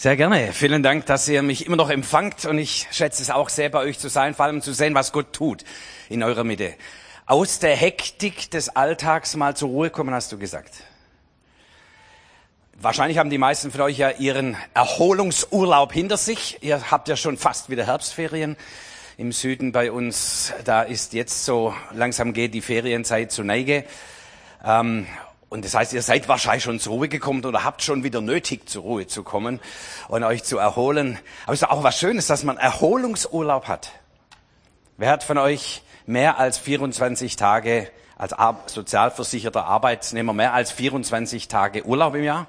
Sehr gerne. Vielen Dank, dass ihr mich immer noch empfangt und ich schätze es auch sehr, bei euch zu sein, vor allem zu sehen, was Gott tut in eurer Mitte. Aus der Hektik des Alltags mal zur Ruhe kommen, hast du gesagt. Wahrscheinlich haben die meisten von euch ja ihren Erholungsurlaub hinter sich. Ihr habt ja schon fast wieder Herbstferien. Im Süden bei uns, da ist jetzt so, langsam geht die Ferienzeit zu Neige. Ähm, und das heißt, ihr seid wahrscheinlich schon zur Ruhe gekommen oder habt schon wieder nötig, zur Ruhe zu kommen und euch zu erholen. Aber es ist auch was Schönes, dass man Erholungsurlaub hat. Wer hat von euch mehr als 24 Tage als sozialversicherter Arbeitsnehmer mehr als 24 Tage Urlaub im Jahr?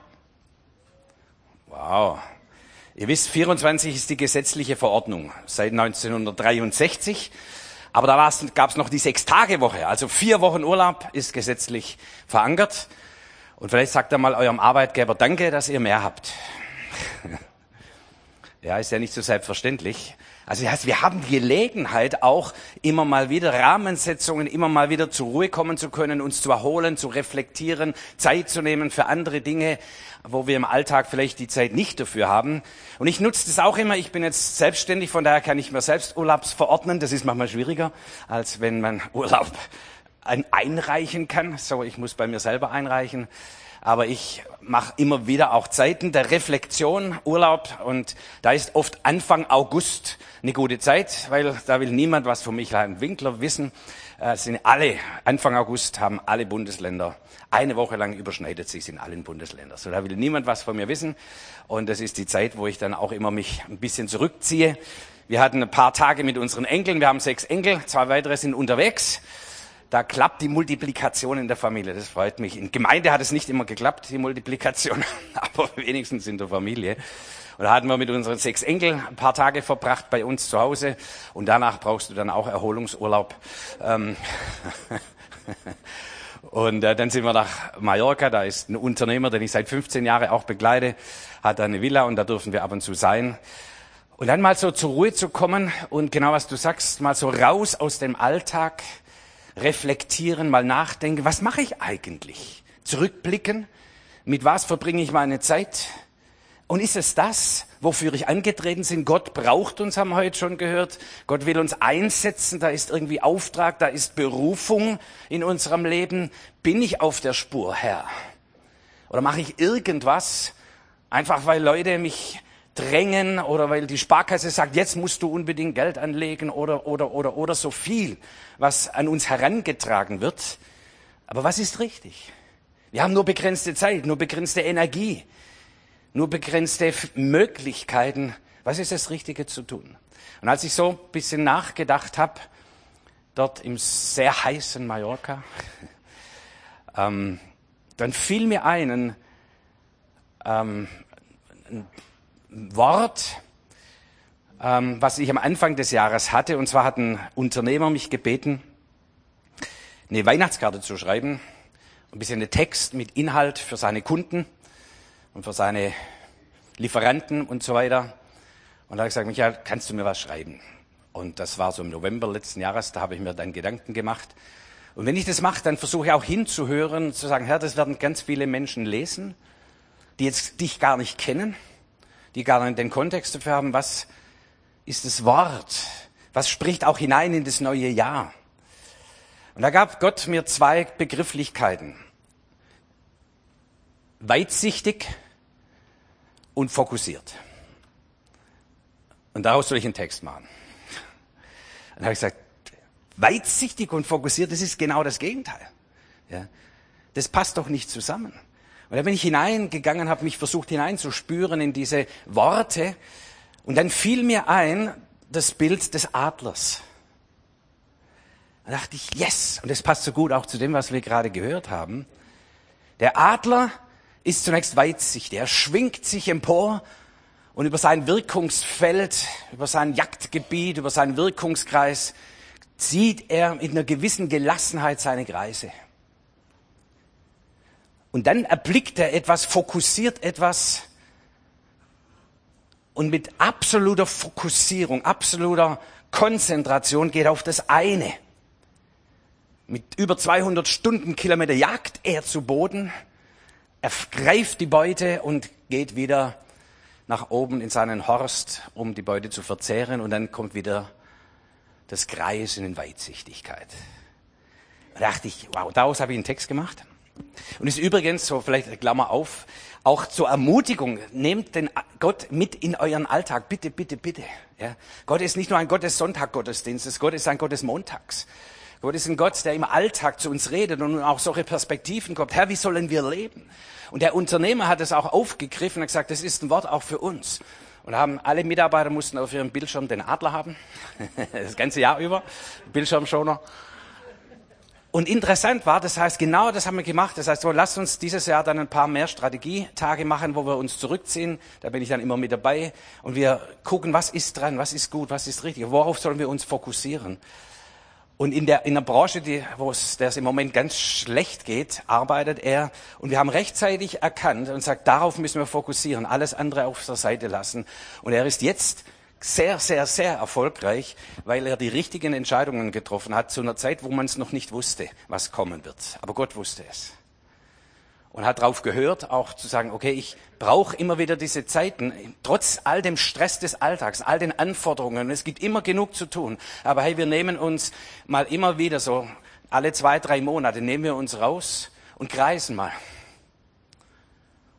Wow. Ihr wisst, 24 ist die gesetzliche Verordnung seit 1963. Aber da gab es noch die Sechs-Tage-Woche. Also vier Wochen Urlaub ist gesetzlich verankert. Und vielleicht sagt ihr mal eurem Arbeitgeber Danke, dass ihr mehr habt. ja, ist ja nicht so selbstverständlich. Also das heißt, wir haben Gelegenheit auch immer mal wieder Rahmensetzungen, immer mal wieder zur Ruhe kommen zu können, uns zu erholen, zu reflektieren, Zeit zu nehmen für andere Dinge, wo wir im Alltag vielleicht die Zeit nicht dafür haben. Und ich nutze das auch immer. Ich bin jetzt selbstständig, von daher kann ich mir selbst Urlaubs verordnen. Das ist manchmal schwieriger, als wenn man Urlaub einreichen kann. So, ich muss bei mir selber einreichen aber ich mache immer wieder auch Zeiten der Reflexion, Urlaub und da ist oft Anfang August eine gute Zeit, weil da will niemand was von Michael Winkler wissen. Äh, sind alle, Anfang August haben alle Bundesländer, eine Woche lang überschneidet sich in allen Bundesländern. So, da will niemand was von mir wissen und das ist die Zeit, wo ich dann auch immer mich ein bisschen zurückziehe. Wir hatten ein paar Tage mit unseren Enkeln, wir haben sechs Enkel, zwei weitere sind unterwegs da klappt die Multiplikation in der Familie. Das freut mich. In Gemeinde hat es nicht immer geklappt, die Multiplikation, aber wenigstens in der Familie. Und da hatten wir mit unseren sechs Enkeln ein paar Tage verbracht bei uns zu Hause. Und danach brauchst du dann auch Erholungsurlaub. Ähm und äh, dann sind wir nach Mallorca. Da ist ein Unternehmer, den ich seit 15 Jahren auch begleite, hat eine Villa und da dürfen wir ab und zu sein. Und dann mal so zur Ruhe zu kommen und genau was du sagst, mal so raus aus dem Alltag, reflektieren, mal nachdenken, was mache ich eigentlich? Zurückblicken, mit was verbringe ich meine Zeit? Und ist es das, wofür ich angetreten bin? Gott braucht uns, haben wir heute schon gehört. Gott will uns einsetzen, da ist irgendwie Auftrag, da ist Berufung in unserem Leben. Bin ich auf der Spur, Herr? Oder mache ich irgendwas, einfach weil Leute mich drängen oder weil die Sparkasse sagt, jetzt musst du unbedingt Geld anlegen oder, oder, oder, oder so viel, was an uns herangetragen wird. Aber was ist richtig? Wir haben nur begrenzte Zeit, nur begrenzte Energie, nur begrenzte Möglichkeiten. Was ist das Richtige zu tun? Und als ich so ein bisschen nachgedacht habe, dort im sehr heißen Mallorca, ähm, dann fiel mir ein, ähm, ein Wort, ähm, was ich am Anfang des Jahres hatte. Und zwar hat ein Unternehmer mich gebeten, eine Weihnachtskarte zu schreiben, ein bisschen einen Text mit Inhalt für seine Kunden und für seine Lieferanten und so weiter. Und da habe ich gesagt, Michael, kannst du mir was schreiben? Und das war so im November letzten Jahres, da habe ich mir dann Gedanken gemacht. Und wenn ich das mache, dann versuche ich auch hinzuhören, zu sagen, Herr, das werden ganz viele Menschen lesen, die jetzt dich gar nicht kennen die gar nicht den Kontext dafür haben, was ist das Wort? Was spricht auch hinein in das neue Jahr? Und da gab Gott mir zwei Begrifflichkeiten. Weitsichtig und fokussiert. Und daraus soll ich einen Text machen. Und da habe ich gesagt, weitsichtig und fokussiert, das ist genau das Gegenteil. Ja, das passt doch nicht zusammen. Und da bin ich hineingegangen, habe mich versucht hineinzuspüren in diese Worte. Und dann fiel mir ein das Bild des Adlers. Da dachte ich, yes, und das passt so gut auch zu dem, was wir gerade gehört haben. Der Adler ist zunächst weitsichtig. Er schwingt sich empor und über sein Wirkungsfeld, über sein Jagdgebiet, über seinen Wirkungskreis zieht er mit einer gewissen Gelassenheit seine Kreise. Und dann erblickt er etwas, fokussiert etwas und mit absoluter Fokussierung, absoluter Konzentration geht er auf das eine. Mit über 200 Stundenkilometer jagt er zu Boden, er greift die Beute und geht wieder nach oben in seinen Horst, um die Beute zu verzehren. Und dann kommt wieder das Kreisen in Weitsichtigkeit. Da dachte ich, wow, daraus habe ich einen Text gemacht. Und ist übrigens, so vielleicht Klammer auf, auch zur Ermutigung, nehmt den Gott mit in euren Alltag. Bitte, bitte, bitte. Ja? Gott ist nicht nur ein Gott des Sonntaggottesdienstes, Gott ist ein Gott des Montags. Gott ist ein Gott, der im Alltag zu uns redet und auch solche Perspektiven kommt. Herr, wie sollen wir leben? Und der Unternehmer hat es auch aufgegriffen und gesagt, das ist ein Wort auch für uns. Und haben alle Mitarbeiter mussten auf ihrem Bildschirm den Adler haben, das ganze Jahr über, Bildschirmschoner. Und interessant war, das heißt, genau das haben wir gemacht. Das heißt, so, lasst uns dieses Jahr dann ein paar mehr Strategietage machen, wo wir uns zurückziehen. Da bin ich dann immer mit dabei. Und wir gucken, was ist dran, was ist gut, was ist richtig, worauf sollen wir uns fokussieren. Und in der, in der Branche, die, wo es, der es im Moment ganz schlecht geht, arbeitet er. Und wir haben rechtzeitig erkannt und sagt, darauf müssen wir fokussieren, alles andere auf der Seite lassen. Und er ist jetzt sehr, sehr, sehr erfolgreich, weil er die richtigen Entscheidungen getroffen hat zu einer Zeit, wo man es noch nicht wusste, was kommen wird. Aber Gott wusste es und hat darauf gehört, auch zu sagen, okay, ich brauche immer wieder diese Zeiten, trotz all dem Stress des Alltags, all den Anforderungen. Es gibt immer genug zu tun. Aber hey, wir nehmen uns mal immer wieder so, alle zwei, drei Monate nehmen wir uns raus und kreisen mal.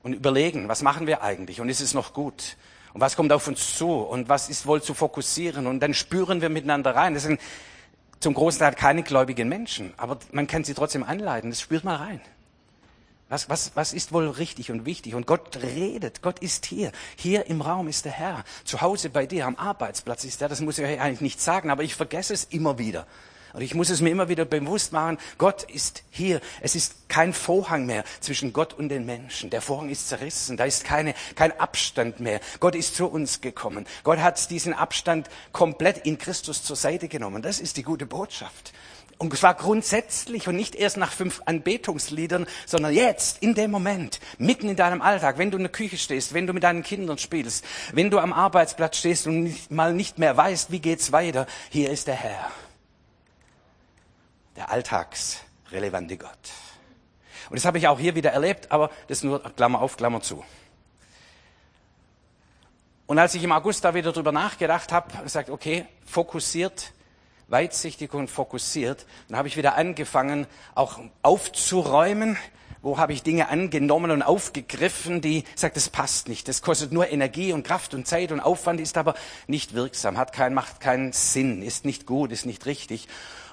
Und überlegen, was machen wir eigentlich? Und ist es noch gut? Und was kommt auf uns zu? Und was ist wohl zu fokussieren? Und dann spüren wir miteinander rein. Das sind zum großen Teil keine gläubigen Menschen, aber man kann sie trotzdem anleiten. Das spürt mal rein. Was, was, was ist wohl richtig und wichtig? Und Gott redet, Gott ist hier. Hier im Raum ist der Herr. Zu Hause bei dir, am Arbeitsplatz ist er. Das muss ich euch eigentlich nicht sagen, aber ich vergesse es immer wieder. Und ich muss es mir immer wieder bewusst machen, Gott ist hier. Es ist kein Vorhang mehr zwischen Gott und den Menschen. Der Vorhang ist zerrissen. Da ist keine, kein Abstand mehr. Gott ist zu uns gekommen. Gott hat diesen Abstand komplett in Christus zur Seite genommen. Das ist die gute Botschaft. Und zwar grundsätzlich und nicht erst nach fünf Anbetungsliedern, sondern jetzt, in dem Moment, mitten in deinem Alltag, wenn du in der Küche stehst, wenn du mit deinen Kindern spielst, wenn du am Arbeitsplatz stehst und nicht, mal nicht mehr weißt, wie geht's weiter, hier ist der Herr. Der alltagsrelevante Gott. Und das habe ich auch hier wieder erlebt, aber das nur Klammer auf, Klammer zu. Und als ich im August da wieder drüber nachgedacht habe, gesagt, okay, fokussiert, weitsichtig und fokussiert. Dann habe ich wieder angefangen, auch aufzuräumen. Wo habe ich Dinge angenommen und aufgegriffen, die sagt, das passt nicht. Das kostet nur Energie und Kraft und Zeit und Aufwand, ist aber nicht wirksam, hat kein, macht keinen Sinn, ist nicht gut, ist nicht richtig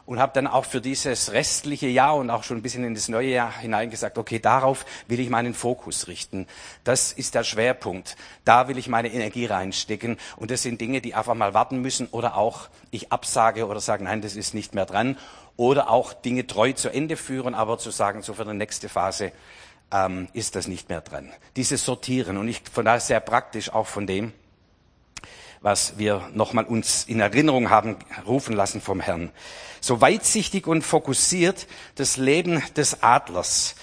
und habe dann auch für dieses restliche Jahr und auch schon ein bisschen in das neue Jahr hinein gesagt, okay, darauf will ich meinen Fokus richten. Das ist der Schwerpunkt. Da will ich meine Energie reinstecken. Und das sind Dinge, die einfach mal warten müssen oder auch ich absage oder sage, nein, das ist nicht mehr dran. Oder auch Dinge treu zu Ende führen, aber zu sagen, so für die nächste Phase ähm, ist das nicht mehr dran. Dieses Sortieren und ich von daher sehr praktisch auch von dem, was wir nochmal uns in Erinnerung haben rufen lassen vom Herrn. So weitsichtig und fokussiert das Leben des Adlers.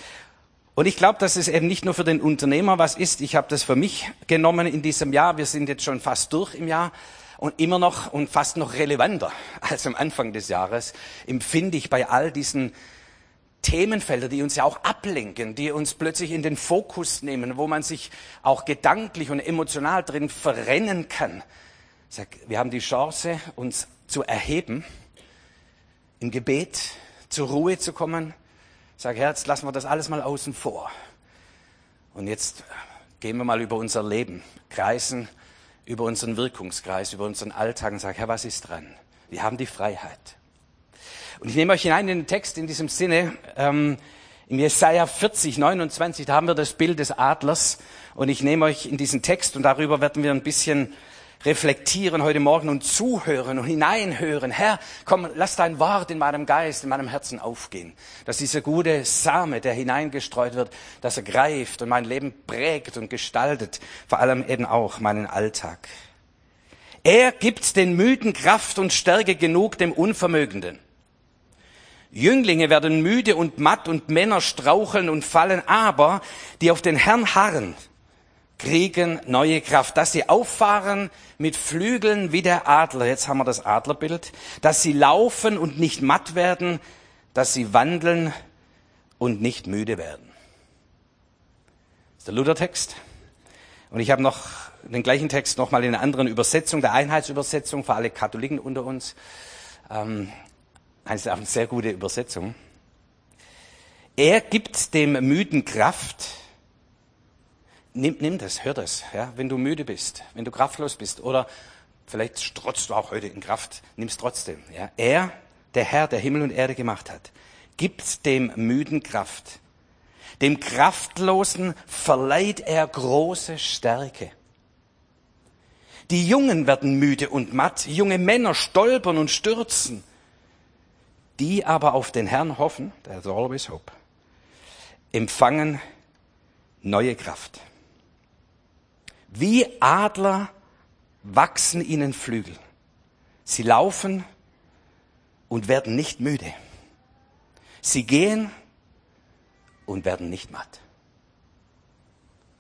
Und ich glaube, dass es eben nicht nur für den Unternehmer was ist. Ich habe das für mich genommen in diesem Jahr. Wir sind jetzt schon fast durch im Jahr. Und immer noch und fast noch relevanter als am Anfang des Jahres empfinde ich bei all diesen Themenfelder, die uns ja auch ablenken, die uns plötzlich in den Fokus nehmen, wo man sich auch gedanklich und emotional drin verrennen kann. Sag, wir haben die Chance, uns zu erheben, im Gebet zur Ruhe zu kommen. Sag, jetzt lassen wir das alles mal außen vor. Und jetzt gehen wir mal über unser Leben, kreisen über unseren Wirkungskreis, über unseren Alltag und sag, Herr, was ist dran? Wir haben die Freiheit. Und ich nehme euch hinein in den Text in diesem Sinne. Ähm, in Jesaja 40, 29, da haben wir das Bild des Adlers. Und ich nehme euch in diesen Text und darüber werden wir ein bisschen reflektieren heute Morgen und zuhören und hineinhören. Herr, komm, lass dein Wort in meinem Geist, in meinem Herzen aufgehen. Dass dieser gute Same, der hineingestreut wird, dass er greift und mein Leben prägt und gestaltet, vor allem eben auch meinen Alltag. Er gibt den Müden Kraft und Stärke genug dem Unvermögenden. Jünglinge werden müde und matt und Männer straucheln und fallen, aber die auf den Herrn harren, kriegen neue Kraft, dass sie auffahren mit Flügeln wie der Adler. Jetzt haben wir das Adlerbild. Dass sie laufen und nicht matt werden, dass sie wandeln und nicht müde werden. Das ist der Luthertext. Und ich habe noch den gleichen Text nochmal in einer anderen Übersetzung, der Einheitsübersetzung für alle Katholiken unter uns. Ähm, auch eine sehr gute Übersetzung. Er gibt dem Müden Kraft. Nimm, nimm das, hör das, ja, wenn du müde bist, wenn du kraftlos bist oder vielleicht strotzt du auch heute in Kraft, nimm's trotzdem. Ja. Er, der Herr, der Himmel und Erde gemacht hat, gibt dem Müden Kraft. Dem Kraftlosen verleiht er große Stärke. Die Jungen werden müde und matt, junge Männer stolpern und stürzen. Die aber auf den Herrn hoffen, there's always hope, empfangen neue Kraft. Wie Adler wachsen ihnen Flügel. Sie laufen und werden nicht müde. Sie gehen und werden nicht matt.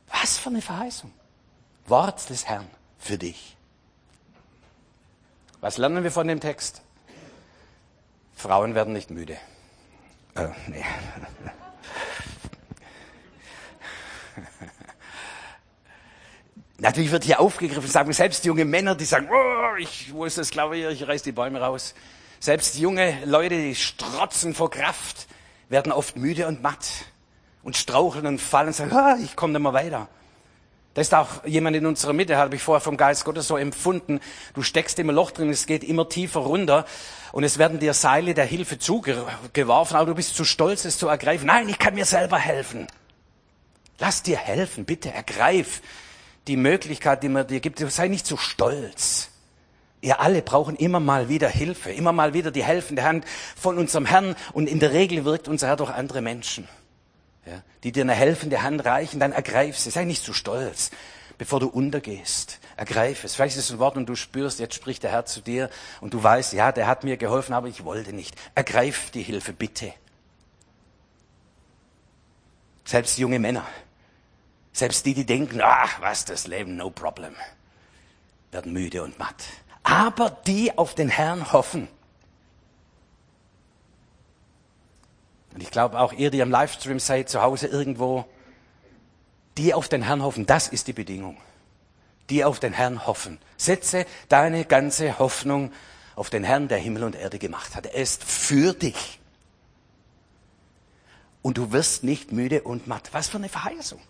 Was für eine Verheißung. Wort des Herrn für dich. Was lernen wir von dem Text? Frauen werden nicht müde. Äh, nee. Natürlich wird hier aufgegriffen, sagen selbst junge Männer, die sagen, oh, ich, wo ist das Klavier, ich reiß die Bäume raus. Selbst junge Leute, die strotzen vor Kraft, werden oft müde und matt und straucheln und fallen und sagen, ah, ich komme nicht mehr weiter. Da ist auch jemand in unserer Mitte, habe ich vorher vom Geist Gottes so empfunden. Du steckst im Loch drin, es geht immer tiefer runter und es werden dir Seile der Hilfe zugeworfen, aber du bist zu stolz, es zu ergreifen. Nein, ich kann mir selber helfen. Lass dir helfen, bitte ergreif die Möglichkeit, die man dir gibt. Sei nicht zu stolz. Wir alle brauchen immer mal wieder Hilfe, immer mal wieder die helfende Hand von unserem Herrn und in der Regel wirkt unser Herr durch andere Menschen ja, die dir eine helfende Hand reichen, dann ergreif sie. Sei nicht zu stolz, bevor du untergehst. Ergreif es. Vielleicht ist es ein Wort und du spürst, jetzt spricht der Herr zu dir und du weißt, ja, der hat mir geholfen, aber ich wollte nicht. Ergreif die Hilfe, bitte. Selbst junge Männer, selbst die, die denken, ach, was, das Leben, no problem, werden müde und matt. Aber die auf den Herrn hoffen, Und ich glaube auch ihr, die am Livestream seid, zu Hause irgendwo, die auf den Herrn hoffen, das ist die Bedingung. Die auf den Herrn hoffen. Setze deine ganze Hoffnung auf den Herrn, der Himmel und Erde gemacht hat. Er ist für dich. Und du wirst nicht müde und matt. Was für eine Verheißung.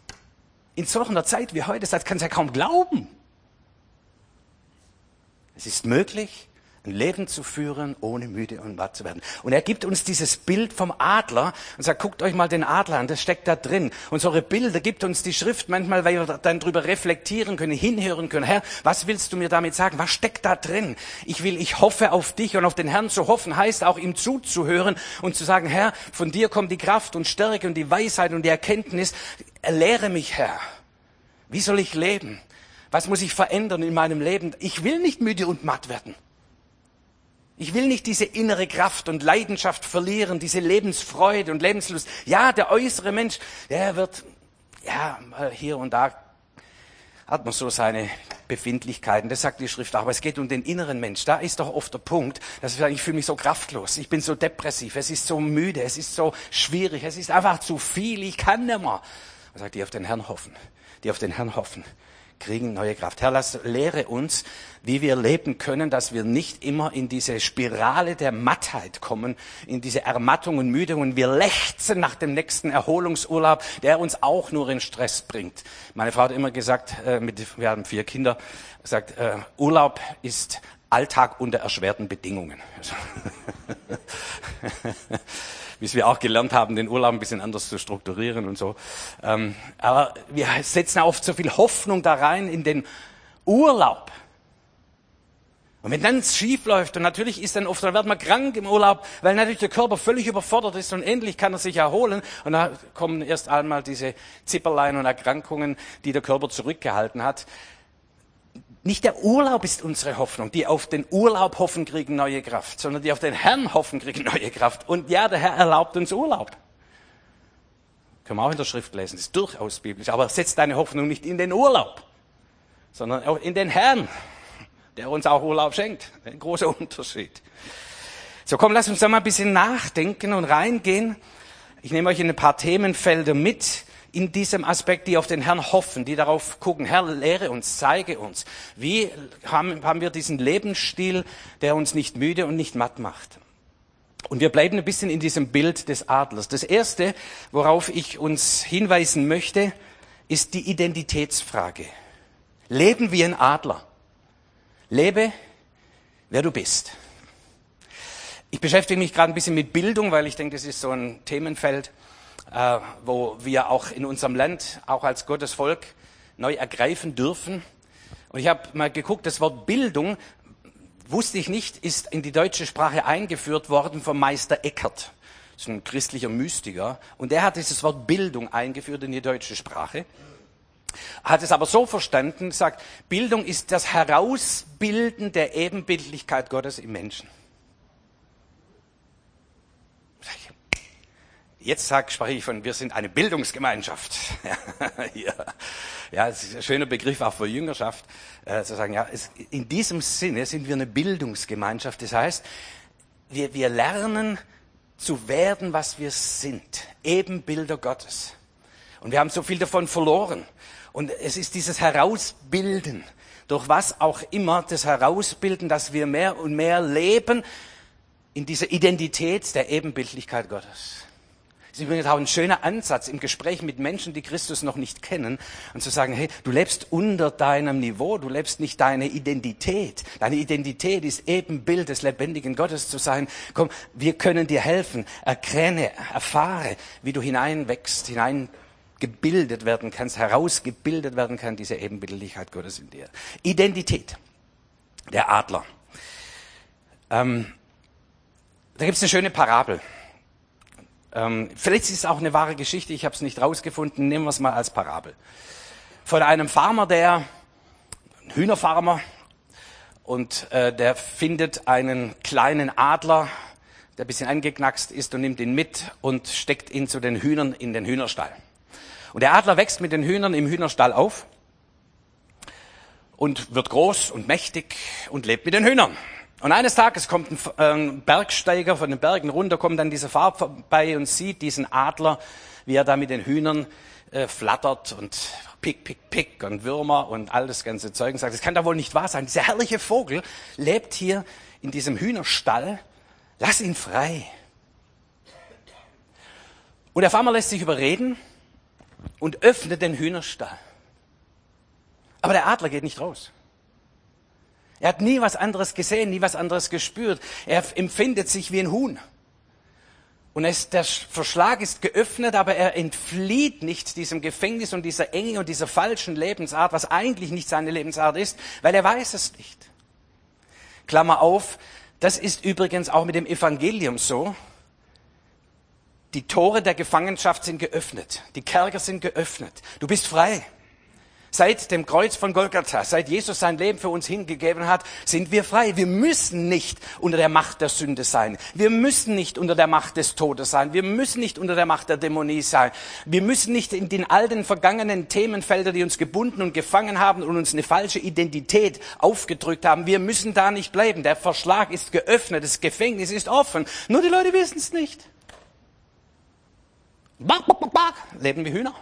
In solch einer Zeit wie heute, das kannst du ja kaum glauben. Es ist möglich, ein Leben zu führen, ohne müde und matt zu werden. Und er gibt uns dieses Bild vom Adler und sagt, guckt euch mal den Adler an, das steckt da drin. Und solche Bilder gibt uns die Schrift manchmal, weil wir dann drüber reflektieren können, hinhören können. Herr, was willst du mir damit sagen? Was steckt da drin? Ich will, ich hoffe auf dich und auf den Herrn zu hoffen, heißt auch ihm zuzuhören und zu sagen, Herr, von dir kommt die Kraft und Stärke und die Weisheit und die Erkenntnis. Lehre mich, Herr. Wie soll ich leben? Was muss ich verändern in meinem Leben? Ich will nicht müde und matt werden. Ich will nicht diese innere Kraft und Leidenschaft verlieren, diese Lebensfreude und Lebenslust. Ja, der äußere Mensch, der wird, ja, hier und da hat man so seine Befindlichkeiten. Das sagt die Schrift auch. Aber es geht um den inneren Mensch. Da ist doch oft der Punkt, dass ich sage, ich fühle mich so kraftlos. Ich bin so depressiv. Es ist so müde. Es ist so schwierig. Es ist einfach zu viel. Ich kann nicht mehr. Er sagt, die auf den Herrn hoffen. Die auf den Herrn hoffen kriegen neue Kraft. Herr, lass, lehre uns, wie wir leben können, dass wir nicht immer in diese Spirale der Mattheit kommen, in diese Ermattung und Müdung und wir lechzen nach dem nächsten Erholungsurlaub, der uns auch nur in Stress bringt. Meine Frau hat immer gesagt, äh, mit, wir haben vier Kinder, sagt, äh, Urlaub ist Alltag unter erschwerten Bedingungen. wie wir auch gelernt haben, den Urlaub ein bisschen anders zu strukturieren und so. Ähm, aber wir setzen oft so viel Hoffnung da rein in den Urlaub. Und wenn dann schief läuft, und natürlich ist dann oft, dann wird man krank im Urlaub, weil natürlich der Körper völlig überfordert ist und endlich kann er sich erholen. Und da kommen erst einmal diese Zipperlein und Erkrankungen, die der Körper zurückgehalten hat. Nicht der Urlaub ist unsere Hoffnung. Die auf den Urlaub hoffen, kriegen neue Kraft, sondern die auf den Herrn hoffen, kriegen neue Kraft. Und ja, der Herr erlaubt uns Urlaub. Können wir auch in der Schrift lesen, das ist durchaus biblisch. Aber setz deine Hoffnung nicht in den Urlaub, sondern auch in den Herrn, der uns auch Urlaub schenkt. Ein großer Unterschied. So, komm, lass uns da mal ein bisschen nachdenken und reingehen. Ich nehme euch in ein paar Themenfelder mit, in diesem Aspekt, die auf den Herrn hoffen, die darauf gucken, Herr, lehre uns, zeige uns, wie haben, haben wir diesen Lebensstil, der uns nicht müde und nicht matt macht. Und wir bleiben ein bisschen in diesem Bild des Adlers. Das Erste, worauf ich uns hinweisen möchte, ist die Identitätsfrage. Leben wie ein Adler. Lebe, wer du bist. Ich beschäftige mich gerade ein bisschen mit Bildung, weil ich denke, das ist so ein Themenfeld, äh, wo wir auch in unserem Land, auch als Gottes Volk, neu ergreifen dürfen. Und ich habe mal geguckt, das Wort Bildung, wusste ich nicht, ist in die deutsche Sprache eingeführt worden vom Meister Eckert. Das ist ein christlicher Mystiker. Und der hat dieses Wort Bildung eingeführt in die deutsche Sprache. Hat es aber so verstanden, sagt, Bildung ist das Herausbilden der Ebenbildlichkeit Gottes im Menschen. Jetzt sag, spreche ich von, wir sind eine Bildungsgemeinschaft. ja, ja, das ist ein schöner Begriff auch für Jüngerschaft, äh, zu sagen, ja, es, in diesem Sinne sind wir eine Bildungsgemeinschaft. Das heißt, wir, wir lernen zu werden, was wir sind. Ebenbilder Gottes. Und wir haben so viel davon verloren. Und es ist dieses Herausbilden, durch was auch immer, das Herausbilden, dass wir mehr und mehr leben in dieser Identität der Ebenbildlichkeit Gottes. Das ist übrigens auch ein schöner Ansatz im Gespräch mit Menschen, die Christus noch nicht kennen und zu sagen, hey, du lebst unter deinem Niveau, du lebst nicht deine Identität. Deine Identität ist eben Bild des lebendigen Gottes zu sein. Komm, wir können dir helfen. Erkenne, erfahre, wie du hineinwächst, hineingebildet werden kannst, herausgebildet werden kann, diese Ebenbildlichkeit Gottes in dir. Identität. Der Adler. Ähm, da gibt es eine schöne Parabel. Ähm, vielleicht ist es auch eine wahre Geschichte, ich habe es nicht rausgefunden, nehmen wir es mal als Parabel. Von einem Farmer, der, Hühnerfarmer, und äh, der findet einen kleinen Adler, der ein bisschen angeknackst ist und nimmt ihn mit und steckt ihn zu den Hühnern in den Hühnerstall. Und der Adler wächst mit den Hühnern im Hühnerstall auf und wird groß und mächtig und lebt mit den Hühnern. Und eines Tages kommt ein ähm, Bergsteiger von den Bergen runter, kommt an dieser Farbe vorbei und sieht diesen Adler, wie er da mit den Hühnern äh, flattert und pick, pick, pick und Würmer und all das ganze Zeug und sagt, das kann da wohl nicht wahr sein. Dieser herrliche Vogel lebt hier in diesem Hühnerstall. Lass ihn frei. Und der Farmer lässt sich überreden und öffnet den Hühnerstall. Aber der Adler geht nicht raus. Er hat nie was anderes gesehen, nie was anderes gespürt. Er empfindet sich wie ein Huhn. Und es, der Verschlag ist geöffnet, aber er entflieht nicht diesem Gefängnis und dieser Enge und dieser falschen Lebensart, was eigentlich nicht seine Lebensart ist, weil er weiß es nicht. Klammer auf, das ist übrigens auch mit dem Evangelium so. Die Tore der Gefangenschaft sind geöffnet. Die Kerker sind geöffnet. Du bist frei. Seit dem Kreuz von Golgatha, seit Jesus sein Leben für uns hingegeben hat, sind wir frei. Wir müssen nicht unter der Macht der Sünde sein. Wir müssen nicht unter der Macht des Todes sein. Wir müssen nicht unter der Macht der Dämonie sein. Wir müssen nicht in den alten vergangenen Themenfelder, die uns gebunden und gefangen haben und uns eine falsche Identität aufgedrückt haben. Wir müssen da nicht bleiben. Der Verschlag ist geöffnet. Das Gefängnis ist offen. Nur die Leute wissen es nicht. Leben wie Hühner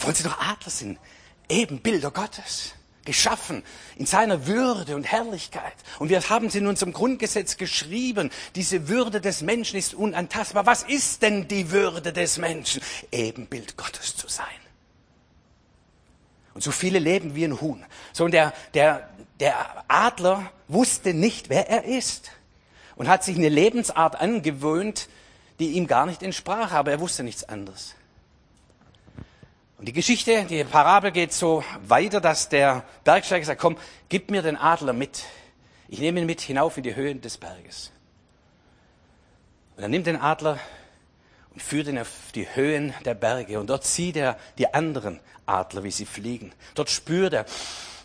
obwohl sie doch Adler sind, eben Bilder Gottes, geschaffen in seiner Würde und Herrlichkeit. Und wir haben sie in unserem Grundgesetz geschrieben, diese Würde des Menschen ist unantastbar. Was ist denn die Würde des Menschen? Ebenbild Gottes zu sein. Und so viele leben wie ein Huhn. So, und der, der, der Adler wusste nicht, wer er ist. Und hat sich eine Lebensart angewöhnt, die ihm gar nicht entsprach, aber er wusste nichts anderes. Und die Geschichte, die Parabel geht so weiter, dass der Bergsteiger sagt, komm, gib mir den Adler mit. Ich nehme ihn mit hinauf in die Höhen des Berges. Und er nimmt den Adler und führt ihn auf die Höhen der Berge. Und dort sieht er die anderen Adler, wie sie fliegen. Dort spürt er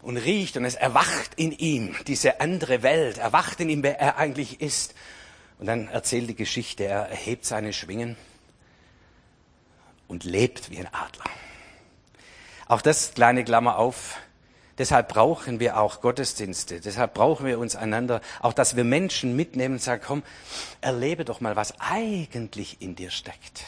und riecht und es erwacht in ihm diese andere Welt, erwacht in ihm, wer er eigentlich ist. Und dann erzählt die Geschichte, er erhebt seine Schwingen und lebt wie ein Adler. Auch das kleine Klammer auf. Deshalb brauchen wir auch Gottesdienste. Deshalb brauchen wir uns einander. Auch, dass wir Menschen mitnehmen und sagen, komm, erlebe doch mal, was eigentlich in dir steckt.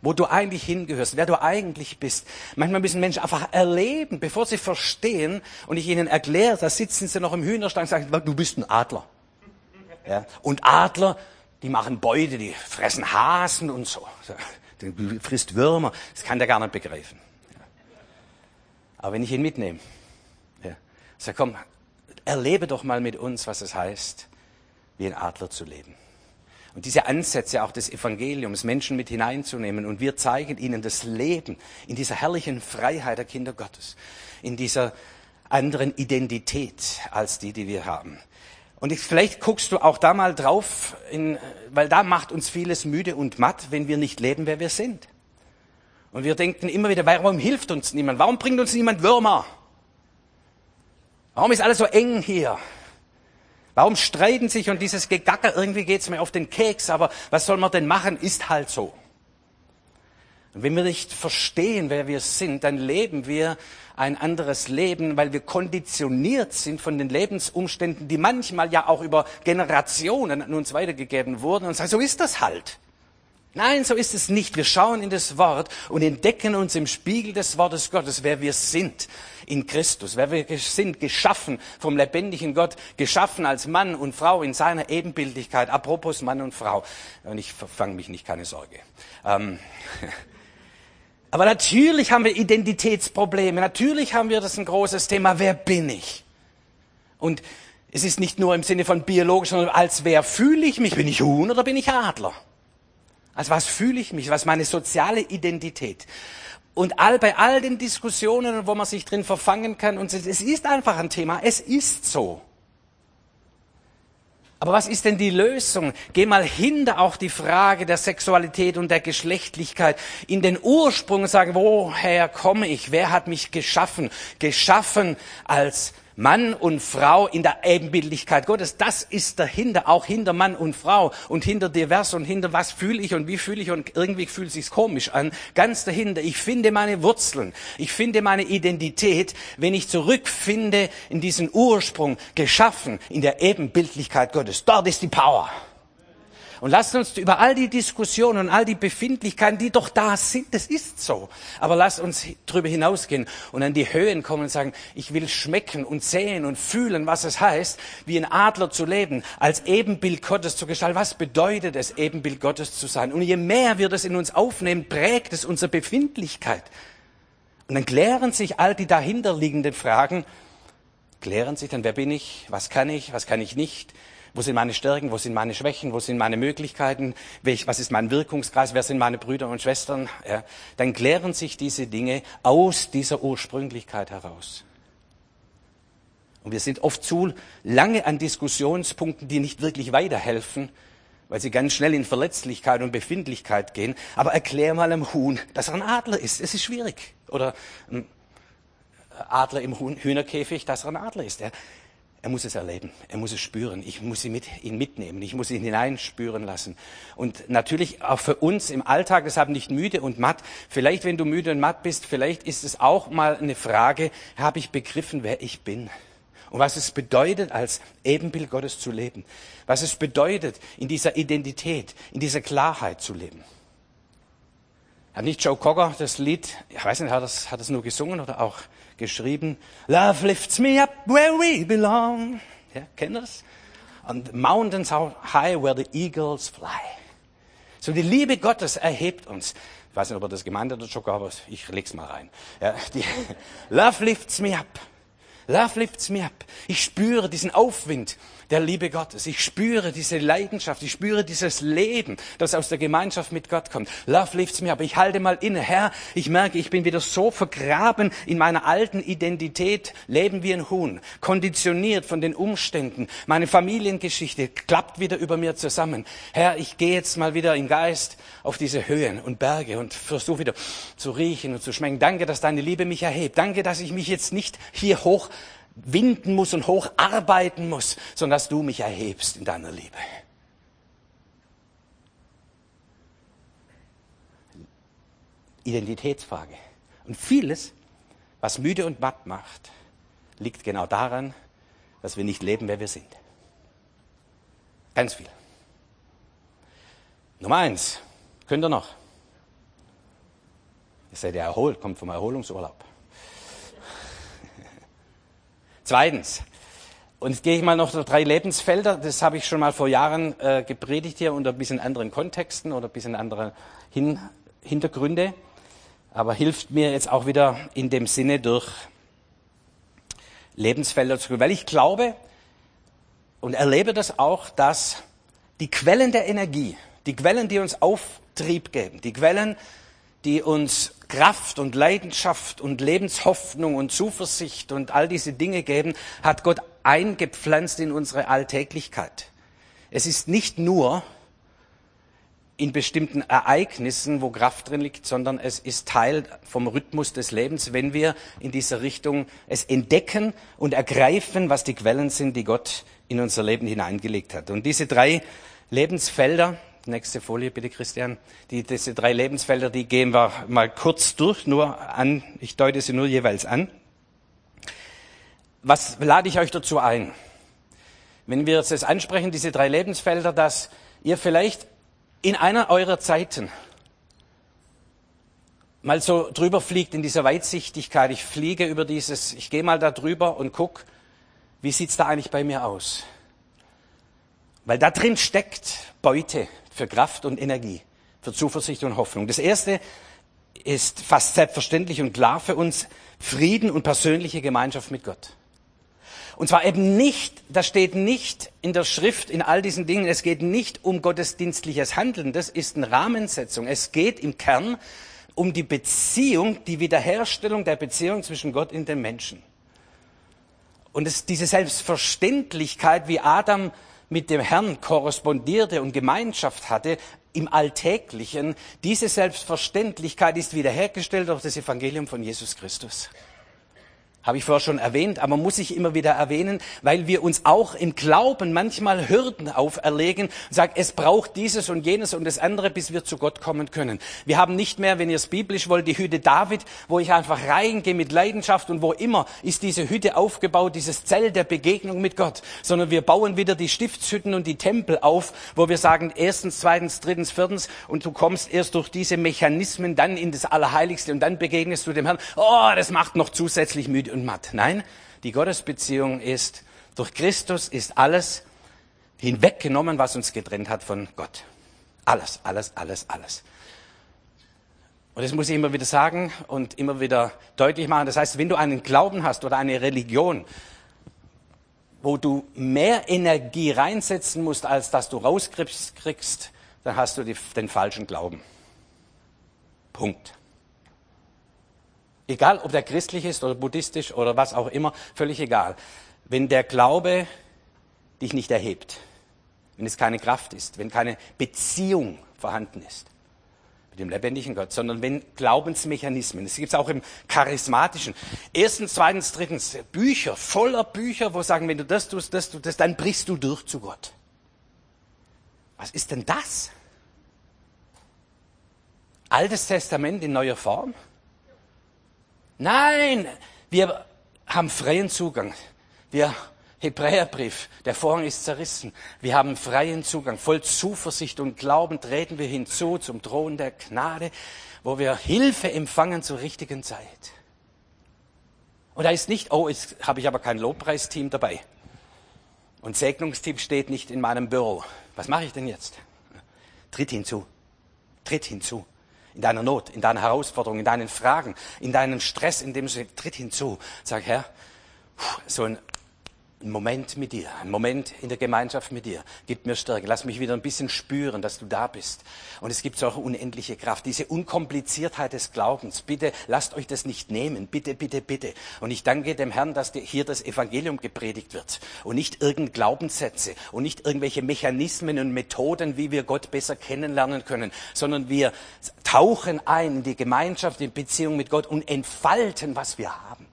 wo du eigentlich hingehörst, wer du eigentlich bist. Manchmal müssen Menschen einfach erleben, bevor sie verstehen und ich ihnen erkläre, da sitzen sie noch im Hühnerstall und sagen, du bist ein Adler. Ja? Und Adler, die machen Beute, die fressen Hasen und so. Du frisst Würmer, das kann der gar nicht begreifen. Aber wenn ich ihn mitnehme, ja, sag komm, erlebe doch mal mit uns, was es heißt, wie ein Adler zu leben. Und diese Ansätze auch des Evangeliums, Menschen mit hineinzunehmen. Und wir zeigen ihnen das Leben in dieser herrlichen Freiheit der Kinder Gottes, in dieser anderen Identität als die, die wir haben. Und ich, vielleicht guckst du auch da mal drauf, in, weil da macht uns vieles müde und matt, wenn wir nicht leben, wer wir sind. Und wir denken immer wieder, warum hilft uns niemand? Warum bringt uns niemand Würmer? Warum ist alles so eng hier? Warum streiten sich und dieses Gegacker, irgendwie geht's mir auf den Keks, aber was soll man denn machen, ist halt so. Und wenn wir nicht verstehen, wer wir sind, dann leben wir ein anderes Leben, weil wir konditioniert sind von den Lebensumständen, die manchmal ja auch über Generationen an uns weitergegeben wurden und sagen, so ist das halt. Nein, so ist es nicht. Wir schauen in das Wort und entdecken uns im Spiegel des Wortes Gottes, wer wir sind in Christus, wer wir sind, geschaffen vom lebendigen Gott, geschaffen als Mann und Frau in seiner Ebenbildlichkeit. Apropos Mann und Frau. Und ich fange mich nicht, keine Sorge. Ähm, aber natürlich haben wir Identitätsprobleme. Natürlich haben wir das ein großes Thema. Wer bin ich? Und es ist nicht nur im Sinne von biologisch, sondern als wer fühle ich mich? Bin ich Huhn oder bin ich Adler? Als was fühle ich mich? Was meine soziale Identität? Und all, bei all den Diskussionen, wo man sich drin verfangen kann, und es ist einfach ein Thema, es ist so. Aber was ist denn die Lösung? Geh mal hinter auch die Frage der Sexualität und der Geschlechtlichkeit in den Ursprung und sagen, woher komme ich? Wer hat mich geschaffen? Geschaffen als Mann und Frau in der Ebenbildlichkeit Gottes, das ist dahinter, auch hinter Mann und Frau und hinter divers und hinter was fühle ich und wie fühle ich und irgendwie fühlt es sich komisch an. Ganz dahinter, ich finde meine Wurzeln, ich finde meine Identität, wenn ich zurückfinde in diesen Ursprung, geschaffen in der Ebenbildlichkeit Gottes. Dort ist die Power. Und lasst uns über all die Diskussionen und all die Befindlichkeiten, die doch da sind, das ist so. Aber lasst uns darüber hinausgehen und an die Höhen kommen und sagen, ich will schmecken und sehen und fühlen, was es heißt, wie ein Adler zu leben, als Ebenbild Gottes zu gestalten. Was bedeutet es, Ebenbild Gottes zu sein? Und je mehr wir das in uns aufnehmen, prägt es unsere Befindlichkeit. Und dann klären sich all die dahinterliegenden Fragen, klären sich dann, wer bin ich, was kann ich, was kann ich nicht, wo sind meine Stärken? Wo sind meine Schwächen? Wo sind meine Möglichkeiten? was ist mein Wirkungskreis? Wer sind meine Brüder und Schwestern? Ja, dann klären sich diese Dinge aus dieser Ursprünglichkeit heraus. Und wir sind oft zu lange an Diskussionspunkten, die nicht wirklich weiterhelfen, weil sie ganz schnell in Verletzlichkeit und Befindlichkeit gehen. Aber erklär mal einem Huhn, dass er ein Adler ist. Es ist schwierig. Oder ein Adler im Hühnerkäfig, dass er ein Adler ist. Er muss es erleben, er muss es spüren, ich muss ihn, mit, ihn mitnehmen, ich muss ihn hineinspüren lassen. Und natürlich auch für uns im Alltag, deshalb nicht müde und matt, vielleicht wenn du müde und matt bist, vielleicht ist es auch mal eine Frage, habe ich begriffen, wer ich bin? Und was es bedeutet, als Ebenbild Gottes zu leben. Was es bedeutet, in dieser Identität, in dieser Klarheit zu leben. Hat nicht Joe Cocker das Lied, ich weiß nicht, hat hat das nur gesungen oder auch geschrieben? Love lifts me up where we belong. Ja, kennt ihr das? And mountains are high where the eagles fly. So die Liebe Gottes erhebt uns. Ich weiß nicht, ob er das gemeint hat Joe aber ich leg's mal rein. Ja, die, Love lifts me up. Love lifts me up. Ich spüre diesen Aufwind der Liebe Gottes. Ich spüre diese Leidenschaft, ich spüre dieses Leben, das aus der Gemeinschaft mit Gott kommt. Love lifts me up. Ich halte mal inne. Herr, ich merke, ich bin wieder so vergraben in meiner alten Identität, leben wie ein Huhn, konditioniert von den Umständen. Meine Familiengeschichte klappt wieder über mir zusammen. Herr, ich gehe jetzt mal wieder im Geist auf diese Höhen und Berge und versuche wieder zu riechen und zu schmecken. Danke, dass deine Liebe mich erhebt. Danke, dass ich mich jetzt nicht hier hoch winden muss und hocharbeiten muss, sondern dass du mich erhebst in deiner Liebe. Identitätsfrage. Und vieles, was müde und matt macht, liegt genau daran, dass wir nicht leben, wer wir sind. Ganz viel. Nummer eins, könnt ihr noch? Ihr seid ja erholt, kommt vom Erholungsurlaub. Zweitens, und jetzt gehe ich mal noch durch drei Lebensfelder. Das habe ich schon mal vor Jahren äh, gepredigt hier unter ein bisschen anderen Kontexten oder ein bisschen andere Hin Hintergründe. Aber hilft mir jetzt auch wieder in dem Sinne durch Lebensfelder zu gehen. Weil ich glaube und erlebe das auch, dass die Quellen der Energie, die Quellen, die uns Auftrieb geben, die Quellen, die uns Kraft und Leidenschaft und Lebenshoffnung und Zuversicht und all diese Dinge geben, hat Gott eingepflanzt in unsere Alltäglichkeit. Es ist nicht nur in bestimmten Ereignissen, wo Kraft drin liegt, sondern es ist Teil vom Rhythmus des Lebens, wenn wir in dieser Richtung es entdecken und ergreifen, was die Quellen sind, die Gott in unser Leben hineingelegt hat. Und diese drei Lebensfelder, Nächste Folie bitte, Christian. Die, diese drei Lebensfelder, die gehen wir mal kurz durch, nur an. Ich deute sie nur jeweils an. Was lade ich euch dazu ein? Wenn wir das ansprechen, diese drei Lebensfelder, dass ihr vielleicht in einer eurer Zeiten mal so drüber fliegt in dieser Weitsichtigkeit. Ich fliege über dieses, ich gehe mal da drüber und guck, wie sieht's da eigentlich bei mir aus? Weil da drin steckt Beute, für Kraft und Energie, für Zuversicht und Hoffnung. Das erste ist fast selbstverständlich und klar für uns Frieden und persönliche Gemeinschaft mit Gott. Und zwar eben nicht, das steht nicht in der Schrift, in all diesen Dingen, es geht nicht um gottesdienstliches Handeln, das ist eine Rahmensetzung. Es geht im Kern um die Beziehung, die Wiederherstellung der Beziehung zwischen Gott und den Menschen. Und es, diese Selbstverständlichkeit, wie Adam mit dem Herrn korrespondierte und Gemeinschaft hatte im Alltäglichen, diese Selbstverständlichkeit ist wiederhergestellt durch das Evangelium von Jesus Christus. Habe ich vorher schon erwähnt, aber muss ich immer wieder erwähnen, weil wir uns auch im Glauben manchmal Hürden auferlegen und sagen, es braucht dieses und jenes und das andere, bis wir zu Gott kommen können. Wir haben nicht mehr, wenn ihr es biblisch wollt, die Hütte David, wo ich einfach reingehe mit Leidenschaft und wo immer ist diese Hütte aufgebaut, dieses Zelt der Begegnung mit Gott, sondern wir bauen wieder die Stiftshütten und die Tempel auf, wo wir sagen, erstens, zweitens, drittens, viertens und du kommst erst durch diese Mechanismen dann in das Allerheiligste und dann begegnest du dem Herrn. Oh, das macht noch zusätzlich müde und matt. Nein, die Gottesbeziehung ist, durch Christus ist alles hinweggenommen, was uns getrennt hat von Gott. Alles, alles, alles, alles. Und das muss ich immer wieder sagen und immer wieder deutlich machen. Das heißt, wenn du einen Glauben hast oder eine Religion, wo du mehr Energie reinsetzen musst, als dass du rauskriegst, dann hast du die, den falschen Glauben. Punkt. Egal, ob der christlich ist oder buddhistisch oder was auch immer, völlig egal. Wenn der Glaube dich nicht erhebt, wenn es keine Kraft ist, wenn keine Beziehung vorhanden ist mit dem lebendigen Gott, sondern wenn Glaubensmechanismen, das gibt es auch im charismatischen. Erstens, zweitens, drittens, Bücher, voller Bücher, wo sagen, wenn du das tust, das tust, das, dann brichst du durch zu Gott. Was ist denn das? Altes Testament in neuer Form? Nein, wir haben freien Zugang. Wir Hebräerbrief, der Vorhang ist zerrissen. Wir haben freien Zugang. Voll Zuversicht und Glauben treten wir hinzu zum Thron der Gnade, wo wir Hilfe empfangen zur richtigen Zeit. Und da ist nicht, oh, jetzt habe ich aber kein Lobpreisteam dabei. Und Segnungsteam steht nicht in meinem Büro. Was mache ich denn jetzt? Tritt hinzu. Tritt hinzu in deiner Not, in deiner Herausforderung, in deinen Fragen, in deinen Stress, in dem du tritt hinzu. Sag, Herr, so ein ein Moment mit dir, ein Moment in der Gemeinschaft mit dir. Gib mir Stärke. Lass mich wieder ein bisschen spüren, dass du da bist. Und es gibt so eine unendliche Kraft, diese Unkompliziertheit des Glaubens. Bitte lasst euch das nicht nehmen. Bitte, bitte, bitte. Und ich danke dem Herrn, dass hier das Evangelium gepredigt wird. Und nicht irgendein Glaubenssätze und nicht irgendwelche Mechanismen und Methoden, wie wir Gott besser kennenlernen können, sondern wir tauchen ein in die Gemeinschaft, in Beziehung mit Gott und entfalten, was wir haben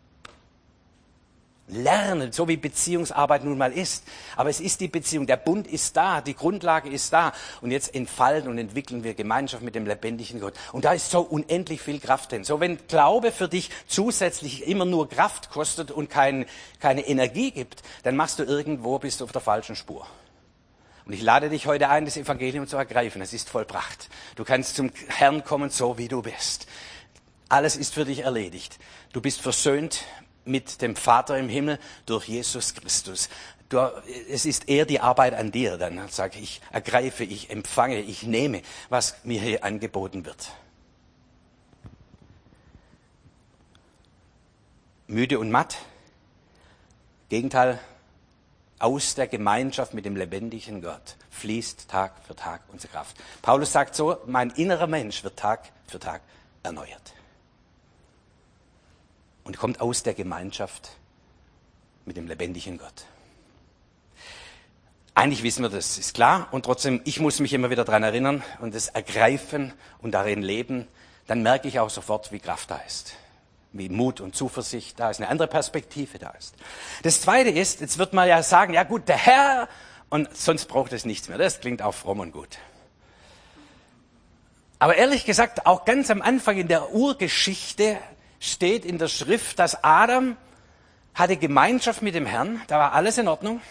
lernen, so wie Beziehungsarbeit nun mal ist. Aber es ist die Beziehung, der Bund ist da, die Grundlage ist da. Und jetzt entfalten und entwickeln wir Gemeinschaft mit dem lebendigen Gott. Und da ist so unendlich viel Kraft drin. So wenn Glaube für dich zusätzlich immer nur Kraft kostet und kein, keine Energie gibt, dann machst du irgendwo, bist du auf der falschen Spur. Und ich lade dich heute ein, das Evangelium zu ergreifen. Es ist vollbracht. Du kannst zum Herrn kommen, so wie du bist. Alles ist für dich erledigt. Du bist versöhnt mit dem Vater im Himmel durch Jesus Christus. Du, es ist eher die Arbeit an dir. Dann sage ich, ergreife, ich empfange, ich nehme, was mir hier angeboten wird. Müde und matt. Gegenteil, aus der Gemeinschaft mit dem lebendigen Gott fließt Tag für Tag unsere Kraft. Paulus sagt so, mein innerer Mensch wird Tag für Tag erneuert. Und kommt aus der Gemeinschaft mit dem lebendigen Gott. Eigentlich wissen wir das, ist klar. Und trotzdem, ich muss mich immer wieder daran erinnern und es ergreifen und darin leben. Dann merke ich auch sofort, wie Kraft da ist. Wie Mut und Zuversicht da ist, eine andere Perspektive da ist. Das Zweite ist, jetzt wird man ja sagen, ja gut, der Herr und sonst braucht es nichts mehr. Das klingt auch fromm und gut. Aber ehrlich gesagt, auch ganz am Anfang in der Urgeschichte steht in der Schrift, dass Adam hatte Gemeinschaft mit dem Herrn, da war alles in Ordnung.